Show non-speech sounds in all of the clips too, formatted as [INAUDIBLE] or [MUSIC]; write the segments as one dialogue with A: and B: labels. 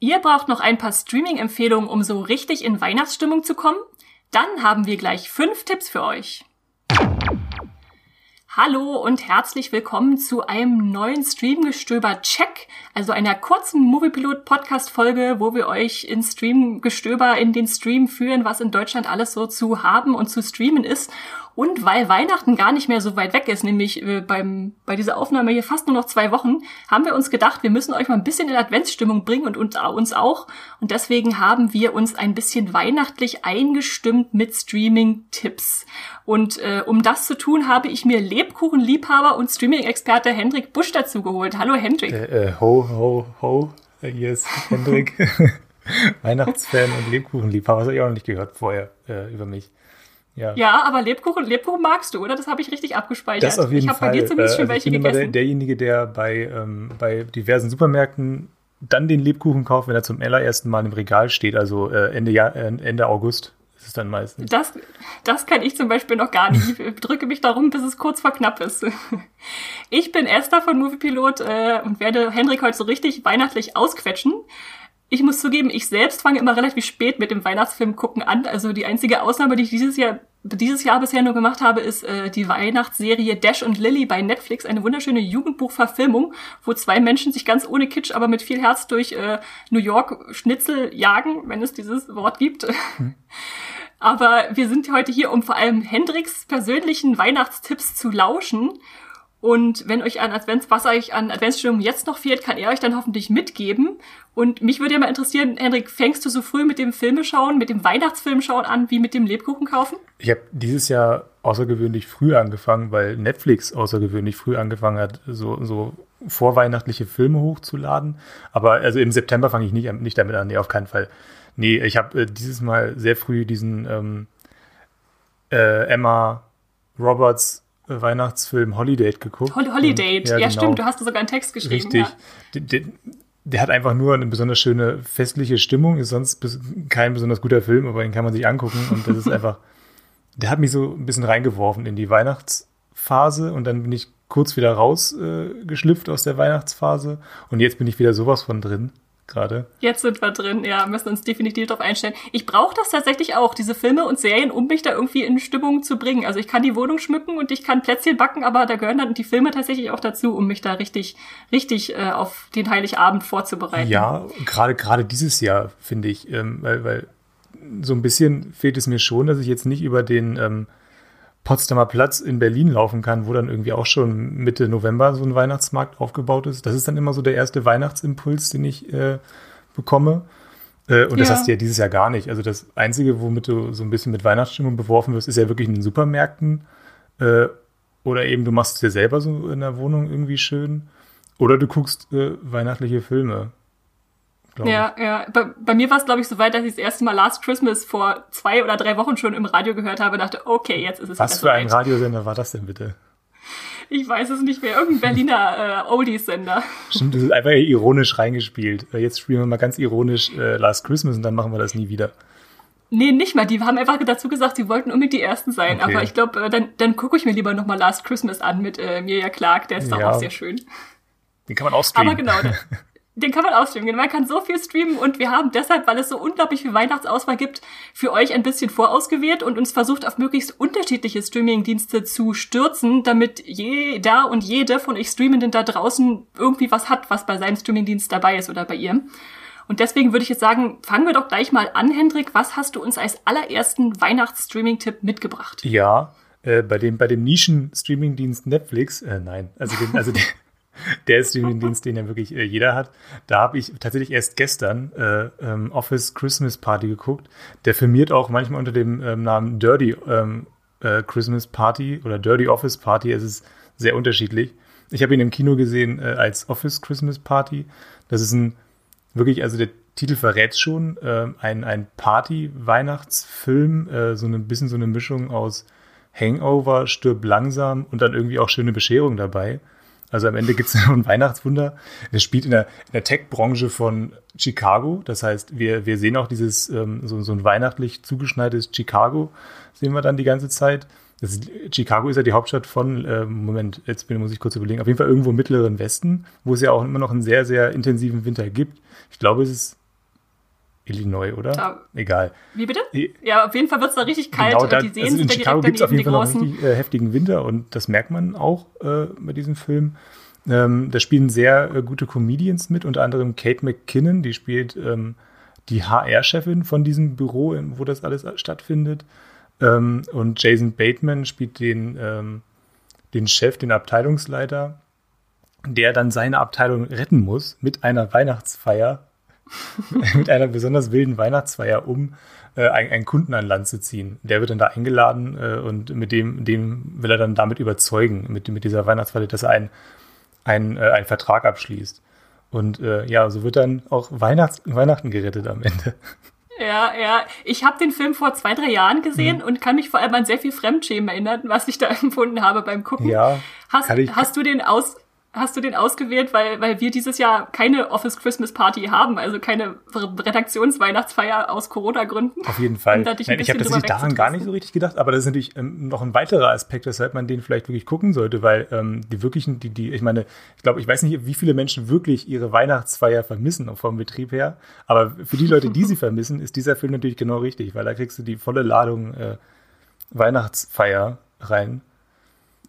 A: Ihr braucht noch ein paar Streaming-Empfehlungen, um so richtig in Weihnachtsstimmung zu kommen? Dann haben wir gleich fünf Tipps für euch. Hallo und herzlich willkommen zu einem neuen Streamgestöber-Check, also einer kurzen Moviepilot-Podcast-Folge, wo wir euch in Streamgestöber in den Stream führen, was in Deutschland alles so zu haben und zu streamen ist. Und weil Weihnachten gar nicht mehr so weit weg ist, nämlich äh, beim, bei dieser Aufnahme hier fast nur noch zwei Wochen, haben wir uns gedacht, wir müssen euch mal ein bisschen in Adventsstimmung bringen und, und uns auch. Und deswegen haben wir uns ein bisschen weihnachtlich eingestimmt mit Streaming-Tipps. Und äh, um das zu tun, habe ich mir Lebkuchenliebhaber und Streaming-Experte Hendrik Busch dazu geholt. Hallo Hendrik.
B: Äh, äh, ho, ho, ho. Hier ist Hendrik. [LAUGHS] Weihnachtsfan und Lebkuchenliebhaber. Das habe ich auch noch nicht gehört vorher äh, über mich.
A: Ja. ja, aber Lebkuchen, Lebkuchen magst du, oder? Das habe ich richtig abgespeichert.
B: Das auf jeden
A: ich
B: Fall.
A: bei dir zumindest schon
B: äh,
A: welche
B: ich bin
A: gegessen.
B: immer der, derjenige, der bei, ähm, bei diversen Supermärkten dann den Lebkuchen kauft, wenn er zum allerersten Mal im Regal steht, also äh, Ende, Jahr, äh, Ende August ist es dann meistens.
A: Das, das kann ich zum Beispiel noch gar nicht. Ich drücke mich darum, bis es kurz vor knapp ist. Ich bin Esther von Moviepilot äh, und werde Hendrik heute so richtig weihnachtlich ausquetschen. Ich muss zugeben, ich selbst fange immer relativ spät mit dem Weihnachtsfilm gucken an. Also die einzige Ausnahme, die ich dieses Jahr dieses Jahr bisher nur gemacht habe, ist äh, die Weihnachtsserie Dash und Lily bei Netflix, eine wunderschöne Jugendbuchverfilmung, wo zwei Menschen sich ganz ohne Kitsch, aber mit viel Herz durch äh, New York Schnitzel jagen, wenn es dieses Wort gibt. [LAUGHS] Hm. Aber wir sind heute hier, um vor allem Hendricks persönlichen Weihnachtstipps zu lauschen. Und wenn euch an Advents, was euch an Adventsstimmung jetzt noch fehlt, kann er euch dann hoffentlich mitgeben. Und mich würde ja mal interessieren, Hendrik, fängst du so früh mit dem Filme schauen, mit dem Weihnachtsfilm schauen an, wie mit dem Lebkuchen kaufen?
B: Ich habe dieses Jahr außergewöhnlich früh angefangen, weil Netflix außergewöhnlich früh angefangen hat, so, so vorweihnachtliche Filme hochzuladen. Aber also im September fange ich nicht, nicht damit an, nee, auf keinen Fall. Nee, ich habe äh, dieses Mal sehr früh diesen ähm, äh, Emma Roberts Weihnachtsfilm Holiday geguckt.
A: Holiday, ja, ja genau. stimmt, du hast sogar einen Text geschrieben.
B: Richtig. Ja. Der, der, der, hat einfach nur eine besonders schöne festliche Stimmung, ist sonst kein besonders guter Film, aber den kann man sich angucken und das ist [LAUGHS] einfach, der hat mich so ein bisschen reingeworfen in die Weihnachtsphase und dann bin ich kurz wieder rausgeschlüpft äh, aus der Weihnachtsphase und jetzt bin ich wieder sowas von drin gerade.
A: Jetzt sind wir drin, ja, müssen uns definitiv darauf einstellen. Ich brauche das tatsächlich auch, diese Filme und Serien, um mich da irgendwie in Stimmung zu bringen. Also ich kann die Wohnung schmücken und ich kann Plätzchen backen, aber da gehören dann die Filme tatsächlich auch dazu, um mich da richtig, richtig äh, auf den Heiligabend vorzubereiten.
B: Ja, gerade gerade dieses Jahr finde ich, ähm, weil, weil so ein bisschen fehlt es mir schon, dass ich jetzt nicht über den ähm, Potsdamer Platz in Berlin laufen kann, wo dann irgendwie auch schon Mitte November so ein Weihnachtsmarkt aufgebaut ist. Das ist dann immer so der erste Weihnachtsimpuls, den ich äh, bekomme. Äh, und das hast du ja dieses Jahr gar nicht. Also das Einzige, womit du so ein bisschen mit Weihnachtsstimmung beworfen wirst, ist ja wirklich in den Supermärkten. Äh, oder eben du machst es dir selber so in der Wohnung irgendwie schön. Oder du guckst äh, weihnachtliche Filme.
A: Ja, ich. ja. Bei, bei mir war es, glaube ich, so weit, dass ich das erste Mal Last Christmas vor zwei oder drei Wochen schon im Radio gehört habe und dachte, okay, jetzt ist es
B: Was für ein Radiosender war das denn bitte?
A: Ich weiß es nicht mehr. Irgendein Berliner äh, Oldies-Sender.
B: Stimmt, das ist einfach ironisch reingespielt. Äh, jetzt spielen wir mal ganz ironisch äh, Last Christmas und dann machen wir das nie wieder.
A: Nee, nicht mal. Die haben einfach dazu gesagt, sie wollten unbedingt die Ersten sein. Okay. Aber ich glaube, äh, dann, dann gucke ich mir lieber nochmal Last Christmas an mit äh, Mirja Clark. Der ist ja. auch sehr schön.
B: Den kann man auch streamen.
A: Aber genau, [LAUGHS] den kann man ausstreamen. Man kann so viel streamen und wir haben deshalb, weil es so unglaublich viel Weihnachtsauswahl gibt, für euch ein bisschen vorausgewählt und uns versucht, auf möglichst unterschiedliche Streamingdienste zu stürzen, damit jeder und jede von euch Streamenden da draußen irgendwie was hat, was bei seinem Streamingdienst dabei ist oder bei ihrem. Und deswegen würde ich jetzt sagen, fangen wir doch gleich mal an, Hendrik. Was hast du uns als allerersten Weihnachtsstreaming-Tipp mitgebracht?
B: Ja, äh, bei dem, bei dem Nischen-Streamingdienst Netflix, äh, nein, also den, also den, der Streaming-Dienst, den ja wirklich äh, jeder hat. Da habe ich tatsächlich erst gestern äh, ähm, Office Christmas Party geguckt. Der firmiert auch manchmal unter dem ähm, Namen Dirty ähm, äh, Christmas Party oder Dirty Office Party. Es ist sehr unterschiedlich. Ich habe ihn im Kino gesehen äh, als Office Christmas Party. Das ist ein wirklich, also der Titel verrät schon, äh, ein, ein Party-Weihnachtsfilm, äh, so ein bisschen so eine Mischung aus Hangover, Stirb langsam und dann irgendwie auch schöne Bescherung dabei. Also am Ende gibt es [LAUGHS] ein Weihnachtswunder. Das spielt in der, der Tech-Branche von Chicago. Das heißt, wir, wir sehen auch dieses, ähm, so, so ein weihnachtlich zugeschneites Chicago, sehen wir dann die ganze Zeit. Ist, Chicago ist ja die Hauptstadt von, äh, Moment, jetzt bin, muss ich kurz überlegen, auf jeden Fall irgendwo im mittleren Westen, wo es ja auch immer noch einen sehr, sehr intensiven Winter gibt. Ich glaube, es ist Illinois, oder? Ja. Egal.
A: Wie bitte? Ja, auf jeden Fall wird es da richtig kalt. Genau,
B: da, die Seen also in Chicago gibt es auf jeden Fall noch einen richtig äh, heftigen Winter und das merkt man auch äh, bei diesem Film. Ähm, da spielen sehr äh, gute Comedians mit, unter anderem Kate McKinnon, die spielt ähm, die HR-Chefin von diesem Büro, wo das alles stattfindet. Ähm, und Jason Bateman spielt den, ähm, den Chef, den Abteilungsleiter, der dann seine Abteilung retten muss mit einer Weihnachtsfeier, [LAUGHS] mit einer besonders wilden Weihnachtsfeier, um äh, einen, einen, Kunden an Land zu ziehen. Der wird dann da eingeladen äh, und mit dem, dem will er dann damit überzeugen, mit, mit dieser Weihnachtsfeier, dass er ein ein, äh, einen Vertrag abschließt. Und äh, ja, so wird dann auch Weihnachts Weihnachten gerettet am Ende.
A: Ja, ja. Ich habe den Film vor zwei, drei Jahren gesehen mhm. und kann mich vor allem an sehr viel Fremdschämen erinnern, was ich da [LAUGHS] empfunden habe beim Gucken.
B: Ja.
A: Hast, hast du den aus, hast du den ausgewählt, weil, weil wir dieses Jahr keine Office Christmas Party haben, also keine Redaktionsweihnachtsfeier aus Corona-Gründen?
B: Auf jeden Fall. [LAUGHS] Nein, ich habe tatsächlich daran gar nicht so richtig gedacht, aber das ist natürlich ähm, noch ein weiterer Aspekt, weshalb man den vielleicht wirklich gucken sollte, weil ähm, die wirklichen, die, die, ich meine, ich glaube, ich weiß nicht, wie viele Menschen wirklich ihre Weihnachtsfeier vermissen vom Betrieb her, aber für die Leute, die sie [LAUGHS] vermissen, ist dieser Film natürlich genau richtig, weil da kriegst du die volle Ladung äh, Weihnachtsfeier rein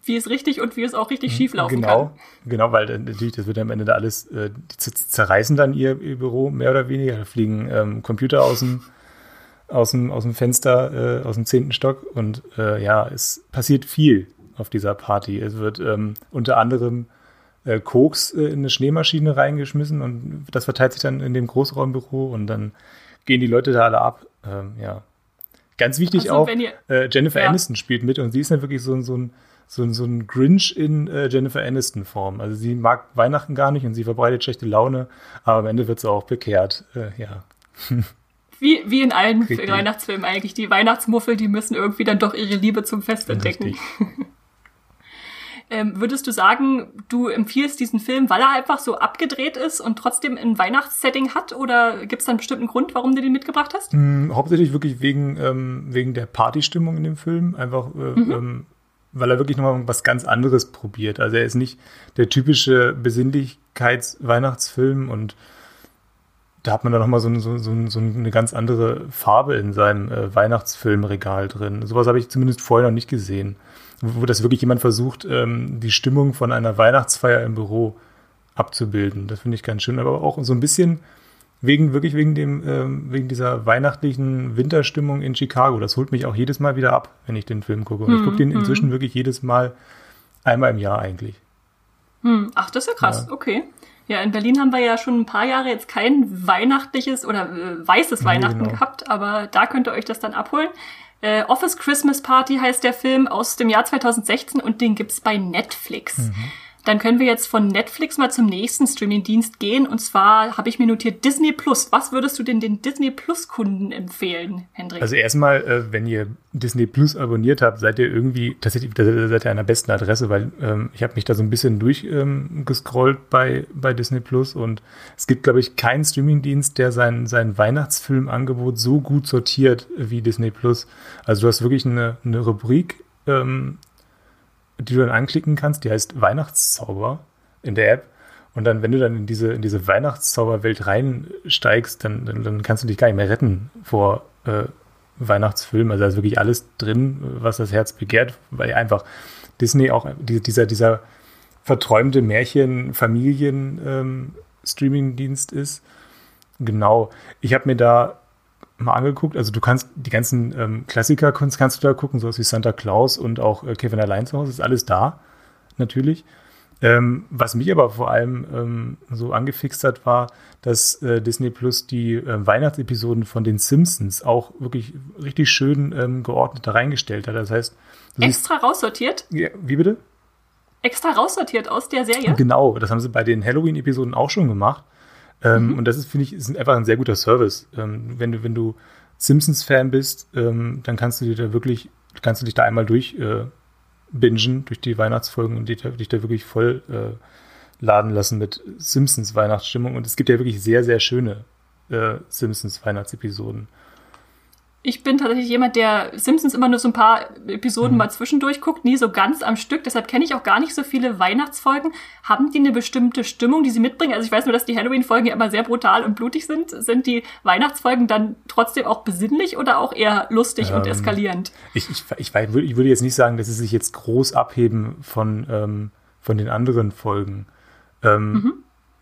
A: wie es richtig und wie es auch richtig mhm. schief laufen
B: genau,
A: kann.
B: Genau, weil natürlich, das wird am Ende da alles, äh, die zerreißen dann ihr, ihr, Büro mehr oder weniger. Da fliegen ähm, Computer aus dem, aus dem, aus dem Fenster, äh, aus dem zehnten Stock und äh, ja, es passiert viel auf dieser Party. Es wird ähm, unter anderem äh, Koks äh, in eine Schneemaschine reingeschmissen und das verteilt sich dann in dem Großraumbüro und dann gehen die Leute da alle ab. Ähm, ja. Ganz wichtig also, auch, ihr, äh, Jennifer ja. Aniston spielt mit und sie ist dann wirklich so, so ein so, so ein Grinch in äh, Jennifer Aniston-Form. Also sie mag Weihnachten gar nicht und sie verbreitet schlechte Laune, aber am Ende wird sie auch bekehrt. Äh, ja. [LAUGHS]
A: Wie, wie in allen Richtig. Weihnachtsfilmen eigentlich. Die Weihnachtsmuffel, die müssen irgendwie dann doch ihre Liebe zum Fest entdecken. [LAUGHS] ähm, würdest du sagen, du empfiehlst diesen Film, weil er einfach so abgedreht ist und trotzdem ein Weihnachtssetting hat? Oder gibt es da einen bestimmten Grund, warum du den mitgebracht hast?
B: Hm, hauptsächlich wirklich wegen, ähm, wegen der Partystimmung in dem Film. Einfach äh, mhm. ähm, weil er wirklich nochmal was ganz anderes probiert. Also er ist nicht der typische Besinnlichkeits-Weihnachtsfilm und da hat man dann nochmal so, so, so, so eine ganz andere Farbe in seinem äh, Weihnachtsfilmregal drin. Sowas habe ich zumindest vorher noch nicht gesehen. Wo, das wirklich jemand versucht, ähm, die Stimmung von einer Weihnachtsfeier im Büro abzubilden. Das finde ich ganz schön. Aber auch so ein bisschen Wegen, wirklich wegen dem, ähm, wegen dieser weihnachtlichen Winterstimmung in Chicago. Das holt mich auch jedes Mal wieder ab, wenn ich den Film gucke. Und hm, ich gucke den inzwischen hm. wirklich jedes Mal einmal im Jahr eigentlich.
A: Hm. Ach, das ist ja krass, ja. okay. Ja, in Berlin haben wir ja schon ein paar Jahre jetzt kein weihnachtliches oder äh, weißes Weihnachten genau. gehabt, aber da könnt ihr euch das dann abholen. Äh, Office Christmas Party heißt der Film aus dem Jahr 2016 und den gibt's bei Netflix. Mhm. Dann können wir jetzt von Netflix mal zum nächsten Streaming-Dienst gehen. Und zwar habe ich mir notiert Disney Plus. Was würdest du denn den Disney Plus-Kunden empfehlen, Hendrik?
B: Also erstmal, äh, wenn ihr Disney Plus abonniert habt, seid ihr irgendwie tatsächlich seid ihr an der besten Adresse, weil ähm, ich habe mich da so ein bisschen durchgescrollt ähm, bei, bei Disney Plus und es gibt, glaube ich, keinen Streaming-Dienst, der sein, sein Weihnachtsfilmangebot so gut sortiert wie Disney Plus. Also du hast wirklich eine, eine Rubrik ähm, die du dann anklicken kannst, die heißt Weihnachtszauber in der App. Und dann, wenn du dann in diese, in diese Weihnachtszauberwelt reinsteigst, dann, dann, dann kannst du dich gar nicht mehr retten vor äh, Weihnachtsfilmen. Also da ist wirklich alles drin, was das Herz begehrt, weil einfach Disney auch dieser, dieser verträumte Märchen-Familien-Streaming-Dienst ähm, ist. Genau. Ich habe mir da mal angeguckt. Also du kannst die ganzen ähm, Klassiker-Kunst kannst du da gucken, sowas wie Santa Claus und auch äh, Kevin allein zu Hause, ist alles da, natürlich. Ähm, was mich aber vor allem ähm, so angefixt hat, war, dass äh, Disney Plus die äh, Weihnachtsepisoden von den Simpsons auch wirklich richtig schön ähm, geordnet da reingestellt hat. Das heißt,
A: extra siehst, raussortiert?
B: Ja, wie bitte?
A: Extra raussortiert aus der Serie?
B: Genau, das haben sie bei den Halloween-Episoden auch schon gemacht. Ähm, mhm. Und das ist, finde ich, ist einfach ein sehr guter Service. Ähm, wenn du, wenn du Simpsons-Fan bist, ähm, dann kannst du dir da wirklich, kannst du dich da einmal durch äh, bingen, durch die Weihnachtsfolgen und dich, dich da wirklich voll äh, laden lassen mit Simpsons Weihnachtsstimmung. Und es gibt ja wirklich sehr, sehr schöne äh, Simpsons Weihnachtsepisoden.
A: Ich bin tatsächlich jemand, der Simpsons immer nur so ein paar Episoden mhm. mal zwischendurch guckt, nie so ganz am Stück. Deshalb kenne ich auch gar nicht so viele Weihnachtsfolgen. Haben die eine bestimmte Stimmung, die sie mitbringen? Also ich weiß nur, dass die Halloween-Folgen ja immer sehr brutal und blutig sind. Sind die Weihnachtsfolgen dann trotzdem auch besinnlich oder auch eher lustig ähm, und eskalierend?
B: Ich, ich, ich, ich, würde jetzt nicht sagen, dass sie sich jetzt groß abheben von, ähm, von den anderen Folgen. Ähm, mhm.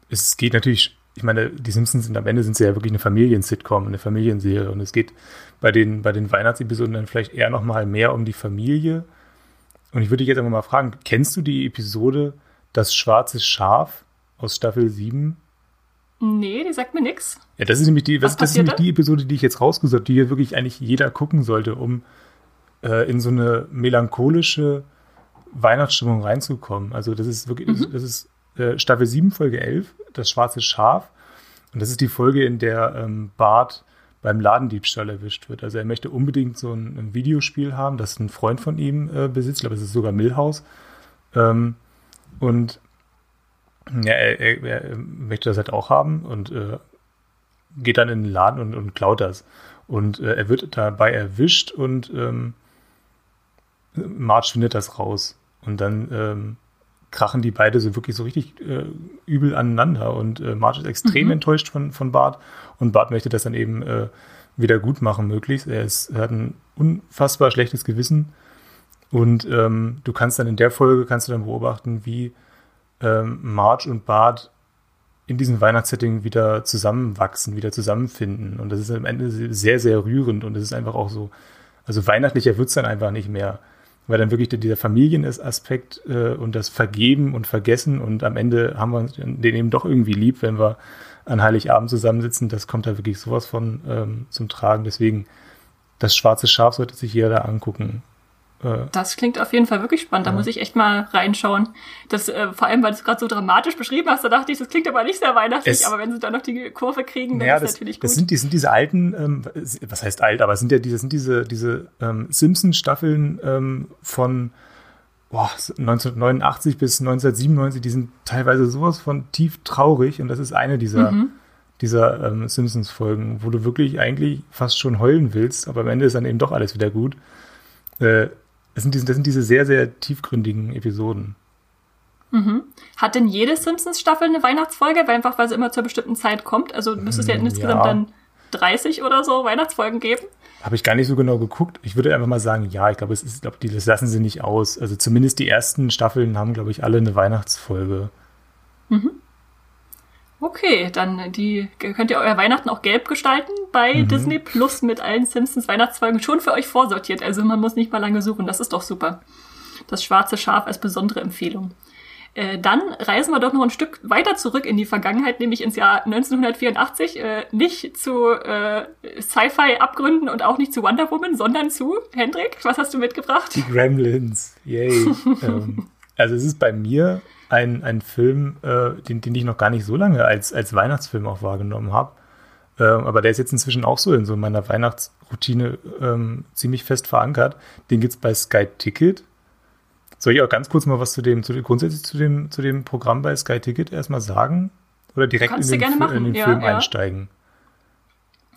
B: Es geht natürlich ich meine, die Simpsons sind am Ende sind sie ja wirklich eine Familien-Sitcom, eine Familienserie. Und es geht bei den, bei den Weihnachtsepisoden dann vielleicht eher nochmal mehr um die Familie. Und ich würde dich jetzt einfach mal fragen, kennst du die Episode Das schwarze Schaf aus Staffel 7?
A: Nee, die sagt mir nichts.
B: Ja, das ist nämlich die, das, das ist nämlich die Episode, die ich jetzt rausgesucht habe, die hier wirklich eigentlich jeder gucken sollte, um äh, in so eine melancholische Weihnachtsstimmung reinzukommen. Also das ist wirklich, mhm. das ist äh, Staffel 7, Folge 11, das schwarze Schaf. Und das ist die Folge, in der ähm, Bart beim Ladendiebstahl erwischt wird. Also er möchte unbedingt so ein, ein Videospiel haben, das ein Freund von ihm äh, besitzt. Ich glaube, es ist sogar Millhaus. Ähm, und ja, er, er, er, möchte das halt auch haben und äh, geht dann in den Laden und, und klaut das. Und äh, er wird dabei erwischt und ähm, Marge findet das raus. Und dann ähm, krachen die beide so wirklich so richtig äh, übel aneinander und äh, Marge ist extrem mhm. enttäuscht von, von Bart und Bart möchte das dann eben äh, wieder gut machen möglichst. Er, ist, er hat ein unfassbar schlechtes Gewissen und ähm, du kannst dann in der Folge kannst du dann beobachten, wie ähm, Marge und Bart in diesem Weihnachtssetting wieder zusammenwachsen, wieder zusammenfinden und das ist am Ende sehr, sehr rührend und es ist einfach auch so, also weihnachtlicher wird es dann einfach nicht mehr weil dann wirklich dieser Familienaspekt äh, und das Vergeben und Vergessen und am Ende haben wir den eben doch irgendwie lieb, wenn wir an Heiligabend zusammensitzen. Das kommt da wirklich sowas von ähm, zum Tragen. Deswegen, das schwarze Schaf sollte sich jeder da angucken.
A: Äh, das klingt auf jeden Fall wirklich spannend. Da ja. muss ich echt mal reinschauen. Das, äh, vor allem, weil du es gerade so dramatisch beschrieben hast, da dachte ich, das klingt aber nicht sehr weihnachtlich, es, aber wenn sie dann noch die Kurve kriegen, dann ja, ist das natürlich gut.
B: Das sind, die, sind diese alten, ähm, was heißt alt, aber es sind ja diese, sind diese, diese ähm, Simpsons-Staffeln ähm, von boah, 1989 bis 1997, die sind teilweise sowas von tief traurig und das ist eine dieser, mhm. dieser ähm, Simpsons-Folgen, wo du wirklich eigentlich fast schon heulen willst, aber am Ende ist dann eben doch alles wieder gut. Äh, das sind, diese, das sind diese sehr, sehr tiefgründigen Episoden.
A: Mhm. Hat denn jede Simpsons-Staffel eine Weihnachtsfolge? Weil einfach, weil sie immer zur bestimmten Zeit kommt. Also müsste es ja insgesamt ja. dann 30 oder so Weihnachtsfolgen geben.
B: Habe ich gar nicht so genau geguckt. Ich würde einfach mal sagen, ja, ich glaube, es ist, glaube, die, das lassen sie nicht aus. Also zumindest die ersten Staffeln haben, glaube ich, alle eine Weihnachtsfolge. Mhm.
A: Okay, dann die könnt ihr euer Weihnachten auch gelb gestalten bei mhm. Disney Plus mit allen Simpsons Weihnachtsfolgen schon für euch vorsortiert. Also man muss nicht mal lange suchen. Das ist doch super. Das schwarze Schaf als besondere Empfehlung. Äh, dann reisen wir doch noch ein Stück weiter zurück in die Vergangenheit, nämlich ins Jahr 1984. Äh, nicht zu äh, Sci-Fi-Abgründen und auch nicht zu Wonder Woman, sondern zu Hendrik. Was hast du mitgebracht?
B: Die Gremlins. Yay. [LAUGHS] ähm, also es ist bei mir ein, ein Film, äh, den, den ich noch gar nicht so lange als, als Weihnachtsfilm auch wahrgenommen habe. Ähm, aber der ist jetzt inzwischen auch so in so meiner Weihnachtsroutine ähm, ziemlich fest verankert. Den gibt es bei Sky Ticket. Soll ich auch ganz kurz mal was zu dem, zu dem grundsätzlich zu dem, zu dem Programm bei Sky Ticket erstmal sagen? Oder direkt in den, in den, ja, Film ja. einsteigen?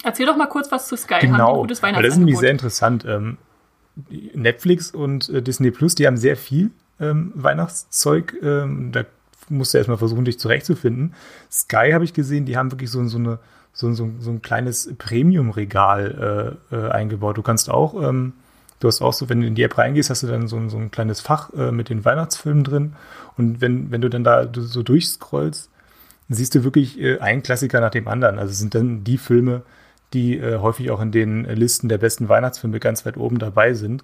A: Erzähl doch mal kurz was zu Sky.
B: Genau, das ist nämlich sehr interessant. Ähm, Netflix und äh, Disney Plus, die haben sehr viel ähm, Weihnachtszeug. Ähm, da musst du erstmal versuchen, dich zurechtzufinden. Sky habe ich gesehen, die haben wirklich so, so, eine, so, so, so ein kleines Premium-Regal äh, äh, eingebaut. Du kannst auch, ähm, du hast auch so, wenn du in die App reingehst, hast du dann so, so ein kleines Fach äh, mit den Weihnachtsfilmen drin. Und wenn, wenn du dann da so durchscrollst, siehst du wirklich äh, einen Klassiker nach dem anderen. Also sind dann die Filme, die äh, häufig auch in den Listen der besten Weihnachtsfilme ganz weit oben dabei sind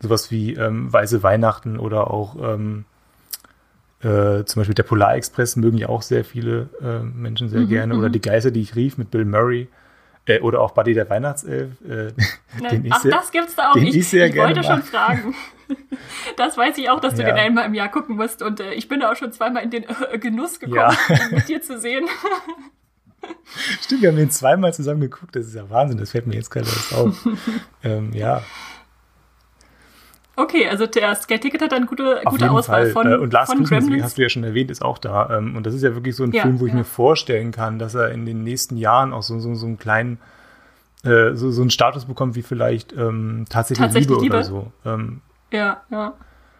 B: sowas wie ähm, Weiße Weihnachten oder auch ähm, äh, zum Beispiel der Polarexpress mögen ja auch sehr viele äh, Menschen sehr mhm, gerne. Oder mhm. die Geister, die ich rief mit Bill Murray. Äh, oder auch Buddy der Weihnachtself. Äh, [LAUGHS]
A: den ich Ach, sehr, das gibt's da auch. Ich, ich, ich wollte schon fragen. [LAUGHS] Das weiß ich auch, dass du ja. den einmal im Jahr gucken musst. Und äh, ich bin da auch schon zweimal in den Genuss gekommen, [LAUGHS] ja. mit dir zu sehen.
B: Stimmt, wir haben den zweimal zusammen geguckt. Das ist ja Wahnsinn. Das fällt mir jetzt gerade erst auf. ähm, ja,
A: Okay, also der Sky Ticket hat eine gute, gute Auswahl Fall. von
B: äh, Und Last von Christmas, Gremlins. hast du ja schon erwähnt, ist auch da. Ähm, und das ist ja wirklich so ein ja, Film, wo ich ja. mir vorstellen kann, dass er in den nächsten Jahren auch so, so, so einen kleinen äh, so, so einen Status bekommt wie vielleicht ähm, tatsächlich,
A: Tatsächlich
B: Liebe,
A: Liebe?
B: oder so. Ähm,
A: Ja, ja.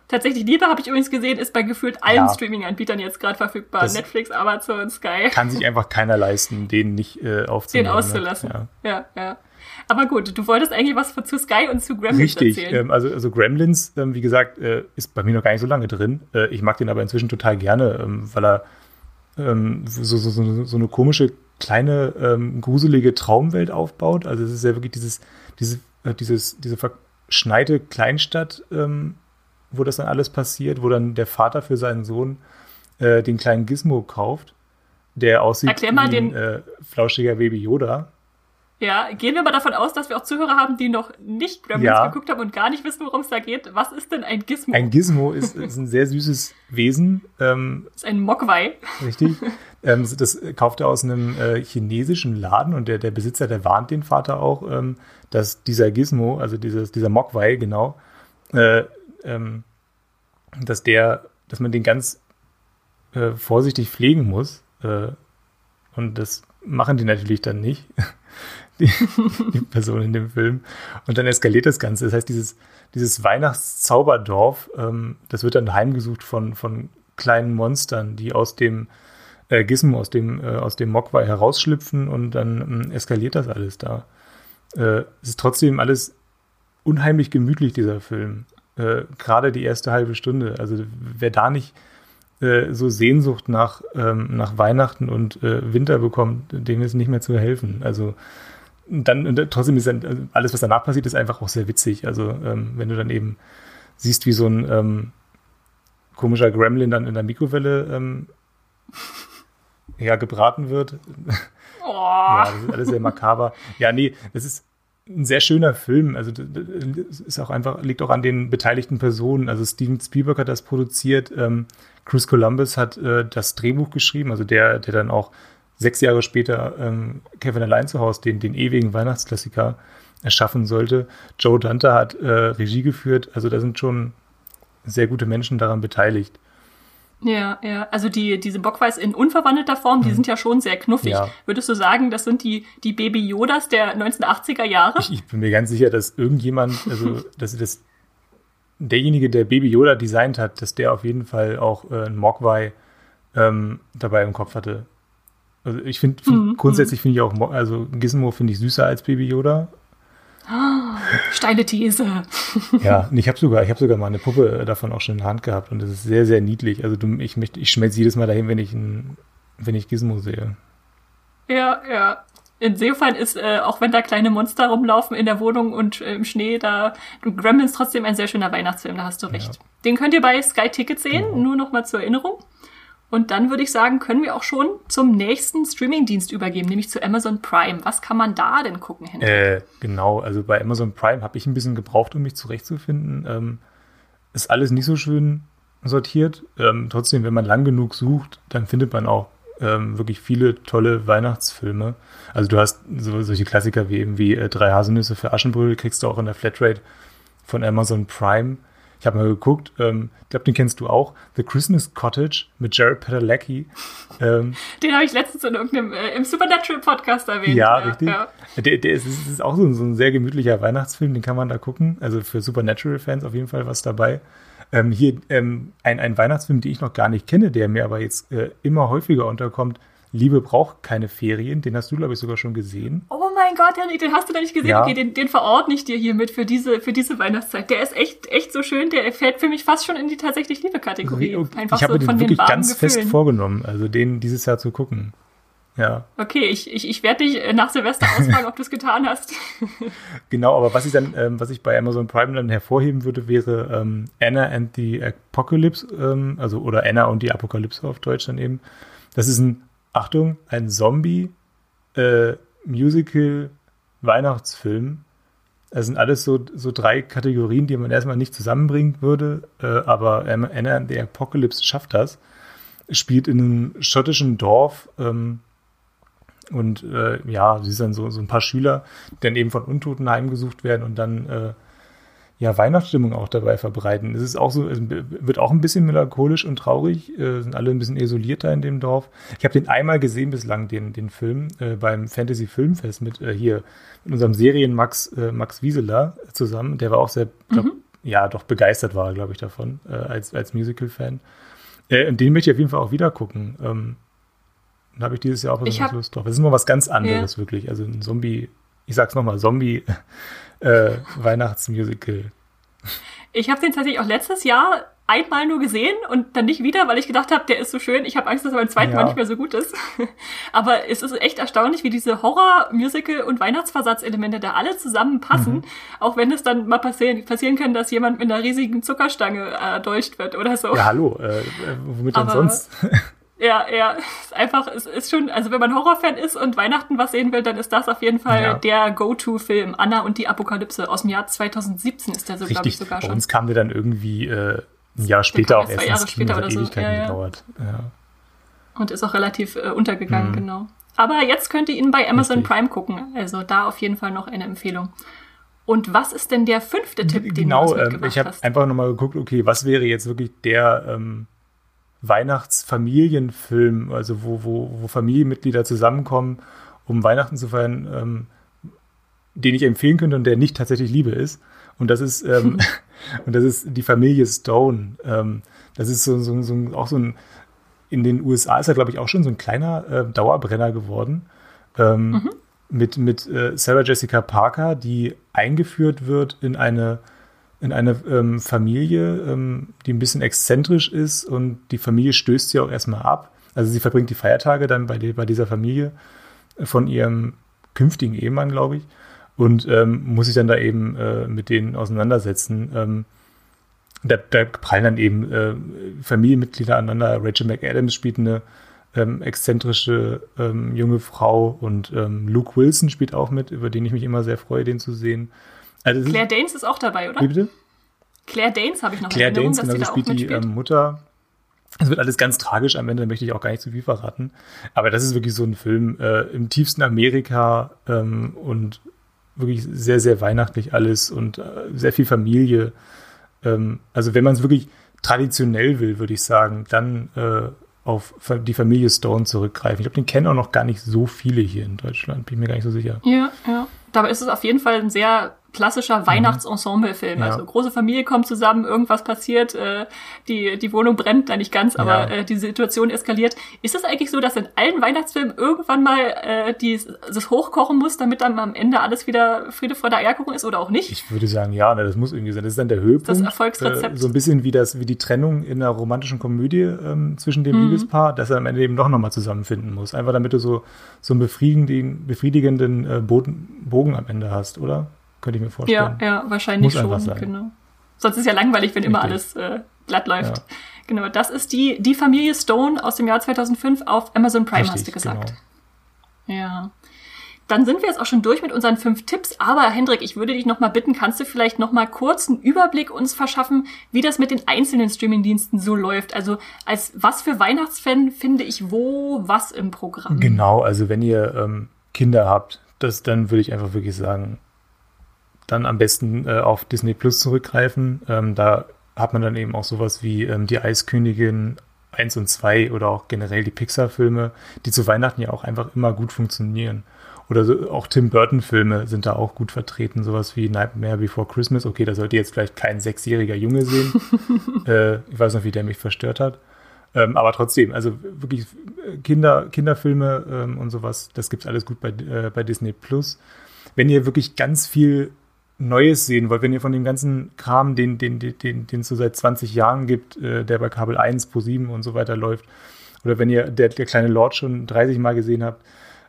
A: Tatsächlich Liebe habe ich übrigens gesehen, ist bei gefühlt allen
B: Ja.
A: Streaming-Anbietern jetzt gerade verfügbar. Netflix, Amazon, Sky.
B: kann sich einfach keiner leisten, den nicht äh, aufzunehmen.
A: den
B: ne?
A: auszulassen.
B: Ja.
A: Ja. ja, Aber gut, du wolltest eigentlich was zu Sky und zu Gremlins
B: Richtig,
A: erzählen.
B: ähm, also, also Gremlins, ähm, wie gesagt, äh, ist bei mir noch gar nicht so lange drin. Äh, ich mag den aber inzwischen total gerne, ähm, weil er ähm, so, so, so, so eine komische, kleine, ähm, gruselige Traumwelt aufbaut. Also es ist ja wirklich dieses, diese, äh, dieses, diese verschneite Kleinstadt, ähm, wo das dann alles passiert, wo dann der Vater für seinen Sohn äh, den kleinen Gizmo kauft, der aussieht
A: Erklär mal
B: wie ein
A: den-
B: äh, flauschiger Baby Yoda.
A: Ja, gehen wir mal davon aus, dass wir auch Zuhörer haben, die noch nicht Gremlins
B: Ja.
A: geguckt haben und gar nicht wissen, worum es da geht. Was ist denn ein Gizmo?
B: Ein Gizmo ist, ist ein sehr süßes Wesen, ähm,
A: das ist ein Mogwai.
B: Richtig. ähm, das kauft er aus einem äh, chinesischen Laden und der, der Besitzer, der warnt den Vater auch, ähm, dass dieser Gizmo, also dieses, dieser Mogwai, genau, äh, ähm, dass der, dass man den ganz äh, vorsichtig pflegen muss. Äh, und das machen die natürlich dann nicht, die, [LAUGHS] die Person in dem Film. Und dann eskaliert das Ganze. Das heißt, dieses, dieses Weihnachtszauberdorf, ähm, das wird dann heimgesucht von, von kleinen Monstern, die aus dem äh, Gizmo, aus dem, äh, aus dem Mogwai herausschlüpfen und dann ähm, eskaliert das alles da. Äh, es ist trotzdem alles unheimlich gemütlich, dieser Film. Äh, Gerade die erste halbe Stunde. Also wer da nicht äh, so Sehnsucht nach, ähm, nach Weihnachten und äh, Winter bekommt, dem ist nicht mehr zu helfen. Also dann trotzdem ist dann, also alles, was danach passiert, ist einfach auch sehr witzig. Also ähm, wenn du dann eben siehst, wie so ein ähm, komischer Gremlin dann in der Mikrowelle ähm, ja, gebraten wird. [LAUGHS]
A: Oh,
B: Ja, das ist alles sehr makaber. Ja, nee, das ist ein sehr schöner Film. Also d- d- es ist auch einfach, liegt auch an den beteiligten Personen. Also Steven Spielberg hat das produziert, ähm, Chris Columbus hat äh, das Drehbuch geschrieben, also der, der dann auch sechs Jahre später ähm, Kevin allein zu Hause, den, den ewigen Weihnachtsklassiker, erschaffen sollte. Joe Dante hat äh, Regie geführt, also da sind schon sehr gute Menschen daran beteiligt.
A: Ja, ja. Also die, diese Bockweiß in unverwandelter Form, die sind ja schon sehr knuffig.
B: Ja.
A: Würdest du sagen, das sind die, die Baby Yodas der 1980er Jahre?
B: Ich, ich bin mir ganz sicher, dass irgendjemand, also [LAUGHS] dass das derjenige, der Baby Yoda designt hat, dass der auf jeden Fall auch äh, ein Mogwai ähm, dabei im Kopf hatte. Also ich finde find,
A: Mhm,
B: grundsätzlich finde ich auch, also Gizmo finde ich süßer als Baby Yoda. [GASPS]
A: Steile These. [LAUGHS]
B: Ja, und ich habe sogar, ich habe sogar mal eine Puppe davon auch schon in der Hand gehabt und das ist sehr, sehr niedlich. Also du, ich ich schmelze jedes Mal dahin, wenn ich ein, wenn ich Gizmo sehe.
A: Ja, ja. Insofern ist, äh, auch wenn da kleine Monster rumlaufen in der Wohnung und äh, im Schnee, da Gremlins trotzdem ein sehr schöner Weihnachtsfilm, da hast du recht. Den könnt ihr bei Sky Ticket sehen,
B: Genau.
A: nur noch mal zur Erinnerung. Und dann würde ich sagen, können wir auch schon zum nächsten Streamingdienst übergeben, nämlich zu Amazon Prime. Was kann man da denn gucken, Henry?
B: Äh, genau, also bei Amazon Prime habe ich ein bisschen gebraucht, um mich zurechtzufinden. Ähm, ist alles nicht so schön sortiert. Ähm, trotzdem, wenn man lang genug sucht, dann findet man auch ähm, wirklich viele tolle Weihnachtsfilme. Also du hast so, solche Klassiker wie eben wie äh, Drei Haselnüsse für Aschenbrödel, kriegst du auch in der Flatrate von Amazon Prime. Ich habe mal geguckt, ähm, ich glaube, den kennst du auch. The Christmas Cottage mit Jared Padalecki. Ähm,
A: Den habe ich letztens in irgendeinem, äh, im Supernatural Podcast erwähnt.
B: ja, richtig.
A: Ja.
B: Der, der ist, ist auch so ein, so ein sehr gemütlicher Weihnachtsfilm, den kann man da gucken. Also für Supernatural-Fans auf jeden Fall was dabei. Ähm, hier ähm, ein, ein Weihnachtsfilm, den ich noch gar nicht kenne, der mir aber jetzt äh, immer häufiger unterkommt. Liebe braucht keine Ferien. Den hast du, glaube ich, sogar schon gesehen.
A: Oh mein Gott, Henry, den hast du noch nicht gesehen.
B: Ja.
A: Okay, den, den verordne ich dir hiermit für diese, für diese Weihnachtszeit. Der ist echt, echt so schön. Der fällt für mich fast schon in die tatsächlich Liebe-Kategorie. Einfach
B: ich habe
A: so
B: mir den wirklich ganz fest
A: Gefühlen.
B: vorgenommen, also den dieses Jahr zu gucken. Ja,
A: Okay, ich, ich, ich werde dich äh, nach Silvester [LAUGHS] ausfragen, ob du es getan hast. [LAUGHS]
B: genau. Aber was ich dann, ähm, was ich bei Amazon Prime dann hervorheben würde, wäre ähm, Anna and the Apocalypse, ähm, also oder Anna und die Apokalypse auf Deutsch dann eben. Das ist ein, Achtung, ein Zombie äh. Das sind alles so, so drei Kategorien, die man erstmal nicht zusammenbringen würde, äh, aber Anna the Apocalypse schafft das. Spielt in einem schottischen Dorf ähm, und äh, ja, sie sind dann so, so ein paar Schüler, die dann eben von Untoten heimgesucht werden und dann äh, ja, Weihnachtsstimmung auch dabei verbreiten. Es ist auch so, es wird auch ein bisschen melancholisch und traurig, äh, sind alle ein bisschen isolierter in dem Dorf. Ich habe den einmal gesehen bislang, den, den Film, äh, beim Fantasy Filmfest mit äh, hier, mit unserem Serien Max, äh, Max Wieseler zusammen. Der war auch sehr, glaub, mhm. ja, doch begeistert war, glaube ich, davon, äh, als, als Musical-Fan. Äh, und den möchte ich auf jeden Fall auch wieder gucken. Ähm, da habe ich dieses Jahr auch besonders Lust drauf. Das ist immer was ganz anderes, ja. wirklich. Also ein Zombie, ich sag's nochmal, Zombie äh, Weihnachtsmusical.
A: Ich habe den tatsächlich auch letztes Jahr einmal nur gesehen und dann nicht wieder, weil ich gedacht habe, der ist so schön. Ich habe Angst, dass er beim zweiten ja. Mal nicht mehr so gut ist. [LAUGHS] Aber es ist echt erstaunlich, wie diese Horror-, Musical- und Weihnachtsversatzelemente da alle zusammenpassen. Mhm. Auch wenn es dann mal passieren, passieren kann, dass jemand mit einer riesigen Zuckerstange erdolcht wird oder so.
B: Ja, hallo. Äh, womit denn sonst? [LAUGHS]
A: Ja, ja, ist einfach, es ist schon, also wenn man Horrorfan ist und Weihnachten was sehen will, dann ist das auf jeden Fall ja. der Go-To-Film. Anna und die Apokalypse aus dem Jahr 2017 ist der so, glaube ich, sogar schon.
B: Bei uns kam der dann irgendwie äh, ein Jahr später auch erst Jahre ins später oder so. Ewigkeiten ja, ja. gedauert.
A: Und ist auch relativ äh, untergegangen, mhm. genau. Aber jetzt könnt ihr ihn bei Amazon Richtig. Prime gucken. Also da auf jeden Fall noch eine Empfehlung. Und was ist denn der fünfte Tipp, den
B: genau,
A: du uns
B: ähm, ich habe einfach nochmal geguckt, okay, was wäre jetzt wirklich der ähm, Weihnachtsfamilienfilm, also wo, wo, wo Familienmitglieder zusammenkommen, um Weihnachten zu feiern, ähm, den ich empfehlen könnte und der nicht tatsächlich Liebe ist. Und das ist, ähm, [LAUGHS] und das ist die Familie Stone. Ähm, das ist so, so, so auch so ein, in den USA ist er, glaube ich, auch schon so ein kleiner äh, Dauerbrenner geworden. Ähm, mhm. Mit, mit äh, Sarah Jessica Parker, die eingeführt wird in eine in eine ähm, Familie, ähm, die ein bisschen exzentrisch ist und die Familie stößt sie auch erstmal ab. Also sie verbringt die Feiertage dann bei, die, bei dieser Familie von ihrem künftigen Ehemann, glaube ich, und ähm, muss sich dann da eben äh, mit denen auseinandersetzen. Ähm, da, da, prallen dann eben äh, Familienmitglieder aneinander. Rachel McAdams spielt eine ähm, exzentrische ähm, junge Frau und Luke Wilson spielt auch mit, über den ich mich immer sehr freue, den zu sehen.
A: Also Claire Danes ist auch dabei, oder?
B: Wie bitte?
A: Claire Danes habe ich noch
B: Claire Danes, genau, die spielt die ähm, Mutter. Es wird alles ganz tragisch am Ende, da möchte ich auch gar nicht zu viel verraten. Aber das ist wirklich so ein Film äh, im tiefsten Amerika ähm, und wirklich sehr, sehr weihnachtlich alles und äh, sehr viel Familie. Ähm, also wenn man es wirklich traditionell will, würde ich sagen, dann äh, auf die Familie Stone zurückgreifen. Ich glaube, den kennen auch noch gar nicht so viele hier in Deutschland, bin ich mir gar nicht so sicher.
A: Ja, ja. Dabei ist es auf jeden Fall ein sehr klassischer mhm. Weihnachtsensemble-Film. Ja. Also große Familie kommt zusammen, irgendwas passiert, äh, die, die Wohnung brennt, da nicht ganz, aber ja. äh, die Situation eskaliert. Ist es eigentlich so, dass in allen Weihnachtsfilmen irgendwann mal äh, die, das hochkochen muss, damit dann am Ende alles wieder Friede, Freude, Eierkuchen ist oder auch nicht?
B: Ich würde sagen, ja, ne, das muss irgendwie sein. Das ist dann der Höhepunkt. Das
A: Erfolgsrezept.
B: Äh, so ein bisschen wie das, wie die Trennung in einer romantischen Komödie ähm, zwischen dem mhm. Liebespaar, dass er am Ende eben doch nochmal zusammenfinden muss. Einfach damit du so, so einen befriedigenden, befriedigenden äh, Boden, Bogen am Ende hast, oder? Könnte ich mir vorstellen.
A: Ja, ja, wahrscheinlich Muss schon. Genau. Sonst ist ja langweilig, wenn Richtig. immer alles äh, glatt läuft. Ja. Genau, das ist die, die Familie Stone aus dem Jahr 2005 auf Amazon Prime, Richtig, hast du gesagt. Genau. Ja. Dann sind wir jetzt auch schon durch mit unseren fünf Tipps. Aber Hendrik, ich würde dich noch mal bitten, kannst du vielleicht noch mal kurz einen Überblick uns verschaffen, wie das mit den einzelnen Streamingdiensten so läuft? Also als was für Weihnachtsfan finde ich wo was im Programm?
B: Genau, also wenn ihr ähm, Kinder habt, das, dann würde ich einfach wirklich sagen, dann am besten äh, auf Disney Plus zurückgreifen. Ähm, da hat man dann eben auch sowas wie ähm, die Eiskönigin 1 und 2 oder auch generell die Pixar-Filme, die zu Weihnachten ja auch einfach immer gut funktionieren. Oder so, auch Tim Burton-Filme sind da auch gut vertreten, sowas wie Nightmare Before Christmas. Okay, da sollte jetzt vielleicht kein sechsjähriger Junge sehen. [LAUGHS] äh, ich weiß noch, wie der mich verstört hat. Ähm, aber trotzdem, also wirklich Kinder, Kinderfilme ähm, und sowas, das gibt es alles gut bei, äh, bei Disney Plus. Wenn ihr wirklich ganz viel Neues sehen wollt, wenn ihr von dem ganzen Kram, den den den den es so seit 20 Jahren gibt, äh, der bei Kabel 1, Pro 7 und so weiter läuft, oder wenn ihr der, der kleine Lord schon 30 Mal gesehen habt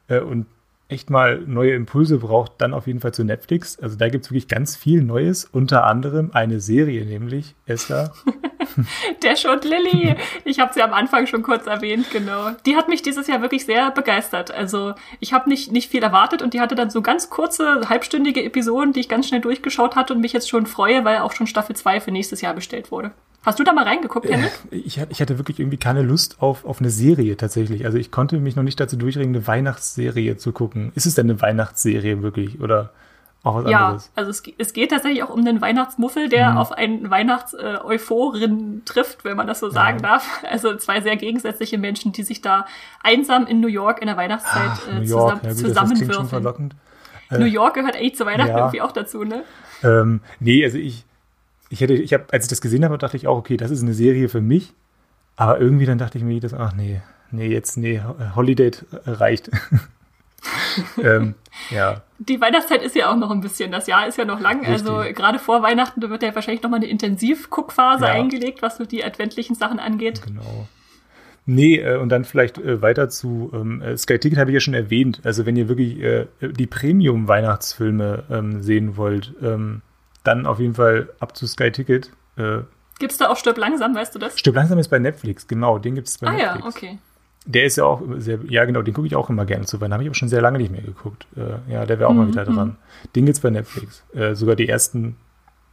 B: äh, und echt mal neue Impulse braucht, dann auf jeden Fall zu Netflix. Also da gibt es wirklich ganz viel Neues, unter anderem eine Serie, nämlich Esther. [LAUGHS] [LAUGHS]
A: Der Schott Lilly. Ich habe sie am Anfang schon kurz erwähnt, genau. Die hat mich dieses Jahr wirklich sehr begeistert. Also ich habe nicht, nicht viel erwartet und die hatte dann so ganz kurze, halbstündige Episoden, die ich ganz schnell durchgeschaut hatte und mich jetzt schon freue, weil auch schon Staffel 2 für nächstes Jahr bestellt wurde. Hast du da mal reingeguckt, äh, Henrik?
B: Ich, ich hatte wirklich irgendwie keine Lust auf, auf eine Serie tatsächlich. Also ich konnte mich noch nicht dazu durchringen, eine Weihnachtsserie zu gucken. Ist es denn eine Weihnachtsserie wirklich? Oder auch was
A: ja,
B: anderes.
A: also es, es geht tatsächlich auch um einen Weihnachtsmuffel, der
B: Mhm.
A: auf einen Weihnachts-Euphorin trifft, wenn man das so sagen
B: Ja.
A: darf. Also zwei sehr gegensätzliche Menschen, die sich da einsam in New York in der Weihnachtszeit
B: Ach,
A: äh,
B: New
A: zusammen,
B: York, ja gut,
A: zusammenwürfeln.
B: verlockend.
A: New York gehört eigentlich zu Weihnachten
B: Ja.
A: irgendwie auch dazu, ne?
B: Ähm, nee, also ich, ich hätte, ich habe, als ich das gesehen habe, dachte ich auch, okay, das ist eine Serie für mich. Aber irgendwie dann dachte ich mir, das, ach nee, nee, jetzt, nee, Holiday reicht. [LAUGHS] [LAUGHS] ähm, ja,
A: Die Weihnachtszeit ist ja auch noch ein bisschen. Das Jahr ist ja noch lang. Also
B: Richtig.
A: gerade vor Weihnachten da wird ja wahrscheinlich noch mal eine Intensivguckphase
B: Ja.
A: eingelegt, was so die adventlichen Sachen angeht.
B: genau. Nee, äh, und dann vielleicht äh, weiter zu ähm, äh, Sky Ticket habe ich ja schon erwähnt. Also wenn ihr wirklich äh, die Premium-Weihnachtsfilme ähm, sehen wollt, ähm, dann auf jeden Fall ab zu Sky Ticket. Äh,
A: Gibt's da auch Stirb langsam, weißt du das?
B: Stirb langsam ist bei Netflix, genau, den gibt es bei
A: ah
B: Netflix.
A: ja, okay.
B: Der ist ja auch sehr, ja genau, den gucke ich auch immer gerne zu Weihnachten. Habe ich aber schon sehr lange nicht mehr geguckt. Äh, ja, der wäre auch mal
A: Mhm,
B: wieder dran. Den gibt's bei Netflix. Äh, sogar die ersten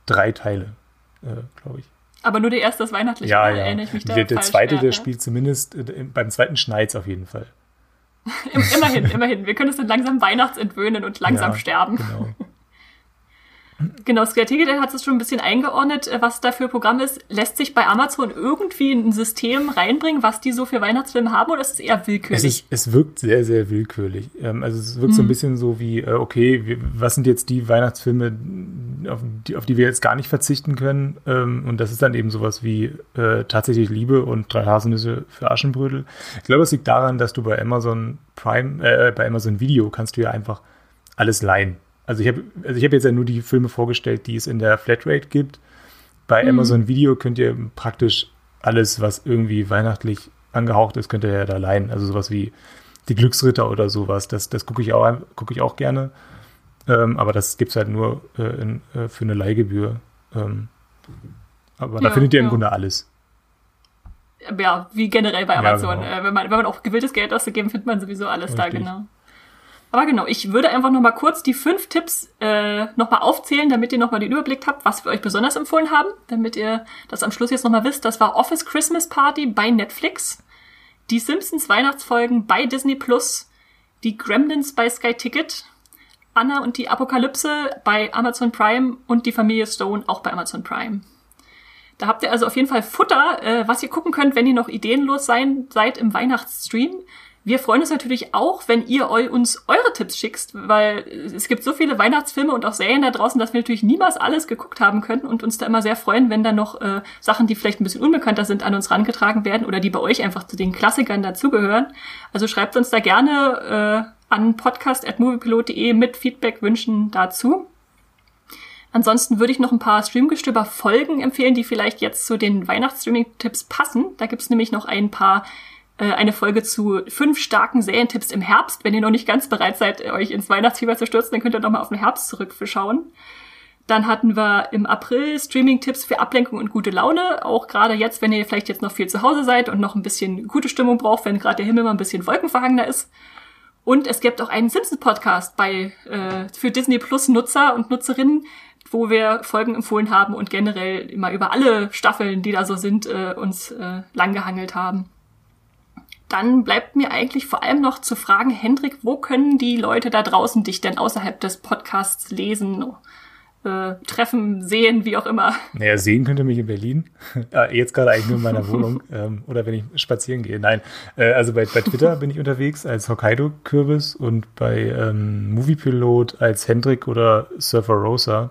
B: drei Teile, äh, glaube ich.
A: Aber nur der erste ist weihnachtlich,
B: Ja,
A: oder?
B: ja.
A: Erinnere ich mich da
B: der, der zweite,
A: ja,
B: der spielt zumindest äh, im- beim zweiten Schneit's auf jeden Fall. [LAUGHS]
A: Im, immerhin, immerhin. Wir können es dann langsam weihnachtsentwöhnen und langsam
B: Ja,
A: sterben.
B: Genau. [LAUGHS]
A: Genau, Sky der hat es schon ein bisschen eingeordnet, äh, was da für Programm ist. Lässt sich bei Amazon irgendwie ein System reinbringen, was die so für Weihnachtsfilme haben, oder ist es eher willkürlich?
B: Es, ist, es wirkt sehr, sehr willkürlich. Ähm, also es wirkt so
A: Mhm.
B: ein bisschen so wie, äh, okay, was sind jetzt die Weihnachtsfilme, auf die, auf die wir jetzt gar nicht verzichten können? Ähm, und das ist dann eben sowas wie äh, tatsächlich Liebe und drei Haselnüsse für Aschenbrödel. Ich glaube, es liegt daran, dass du bei Amazon Prime, äh, bei Amazon Video kannst du ja einfach alles leihen. Also ich habe also ich hab jetzt ja nur die Filme vorgestellt, die es in der Flatrate gibt. Bei
A: Mhm.
B: Amazon Video könnt ihr praktisch alles, was irgendwie weihnachtlich angehaucht ist, könnt ihr ja da leihen. Also sowas wie die Glücksritter oder sowas. Das, das gucke ich, auch- guck ich auch gerne. Ähm, aber das gibt es halt nur äh, in, äh, für eine Leihgebühr. Ähm, aber da
A: Ja,
B: findet ihr im
A: ja.
B: Grunde alles.
A: ja, wie generell bei
B: Ja,
A: Amazon.
B: genau.
A: äh, wenn, man, wenn man auch gewilltes Geld auszugeben, findet man sowieso alles da,
B: Richtig.
A: genau. Aber genau, ich würde einfach noch mal kurz die fünf Tipps äh, noch mal aufzählen, damit ihr noch mal den Überblick habt, was wir euch besonders empfohlen haben, damit ihr das am Schluss jetzt noch mal wisst. Das war Office Christmas Party bei Netflix, die Simpsons Weihnachtsfolgen bei Disney Plus, die Gremlins bei Sky Ticket, Anna und die Apokalypse bei Amazon Prime und die Familie Stone auch bei Amazon Prime. Da habt ihr also auf jeden Fall Futter, äh, was ihr gucken könnt, wenn ihr noch ideenlos sein, seid im Weihnachtsstream. Wir freuen uns natürlich auch, wenn ihr eu uns eure Tipps schickt, weil es gibt so viele Weihnachtsfilme und auch Serien da draußen, dass wir natürlich niemals alles geguckt haben können und uns da immer sehr freuen, wenn da noch äh, Sachen, die vielleicht ein bisschen unbekannter sind, an uns rangetragen werden oder die bei euch einfach zu den Klassikern dazugehören. Also schreibt uns da gerne äh, an podcast.moviepilot.de mit Feedback, Wünschen dazu. Ansonsten würde ich noch ein paar Streamgestöber-Folgen empfehlen, die vielleicht jetzt zu den Weihnachtsstreaming-Tipps passen. Da gibt's nämlich noch ein paar, eine Folge zu fünf starken Serientipps im Herbst. Wenn ihr noch nicht ganz bereit seid, euch ins Weihnachtsfieber zu stürzen, dann könnt ihr noch mal auf den Herbst zurückschauen. Dann hatten wir im April Streaming-Tipps für Ablenkung und gute Laune. Auch gerade jetzt, wenn ihr vielleicht jetzt noch viel zu Hause seid und noch ein bisschen gute Stimmung braucht, wenn gerade der Himmel mal ein bisschen wolkenverhangener ist. Und es gibt auch einen Simpsons-Podcast bei äh, für Disney Plus Nutzer und Nutzerinnen, wo wir Folgen empfohlen haben und generell immer über alle Staffeln, die da so sind, äh, uns äh, langgehangelt haben. Dann bleibt mir eigentlich vor allem noch zu fragen, Hendrik, wo können die Leute da draußen dich denn außerhalb des Podcasts lesen, äh, treffen, sehen, wie auch immer?
B: Naja, sehen könnt ihr mich in Berlin. Äh, [LAUGHS] Jetzt gerade eigentlich nur in meiner Wohnung [LAUGHS] ähm, oder wenn ich spazieren gehe. Nein, äh, also bei, bei Twitter bin ich unterwegs als Hokkaido-Kürbis und bei ähm, Moviepilot als Hendrik oder Surfer Rosa.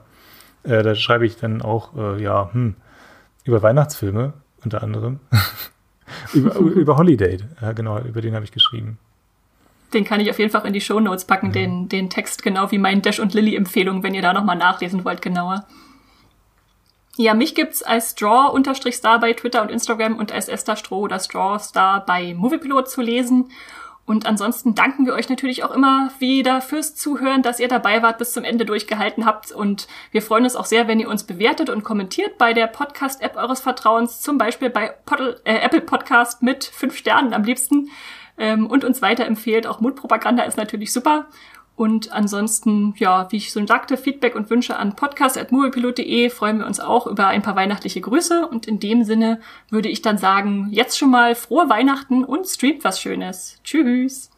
B: Äh, da schreibe ich dann auch, äh, ja, hm, über Weihnachtsfilme unter anderem. [LAUGHS] über, [LAUGHS] über Holiday, ja, genau, über den habe ich geschrieben.
A: Den kann ich auf jeden Fall in die Shownotes packen, den, den Text, genau wie mein Dash und Lilly-Empfehlung, wenn ihr da nochmal nachlesen wollt, genauer. Ja, mich gibt's als Straw-Star bei Twitter und Instagram und als Esther Stroh oder Straw-Star bei Moviepilot zu lesen. Und ansonsten danken wir euch natürlich auch immer wieder fürs Zuhören, dass ihr dabei wart, bis zum Ende durchgehalten habt. Und wir freuen uns auch sehr, wenn ihr uns bewertet und kommentiert bei der Podcast-App eures Vertrauens, zum Beispiel bei Pod äh, Apple Podcast mit fünf Sternen am liebsten ähm, und uns weiterempfehlt. Auch Mundpropaganda ist natürlich super. Und ansonsten, ja, wie ich schon sagte, Feedback und Wünsche an podcast.moviepilot.de freuen wir uns auch über ein paar weihnachtliche Grüße. Und in dem Sinne würde ich dann sagen, jetzt schon mal frohe Weihnachten und streamt was Schönes. Tschüss.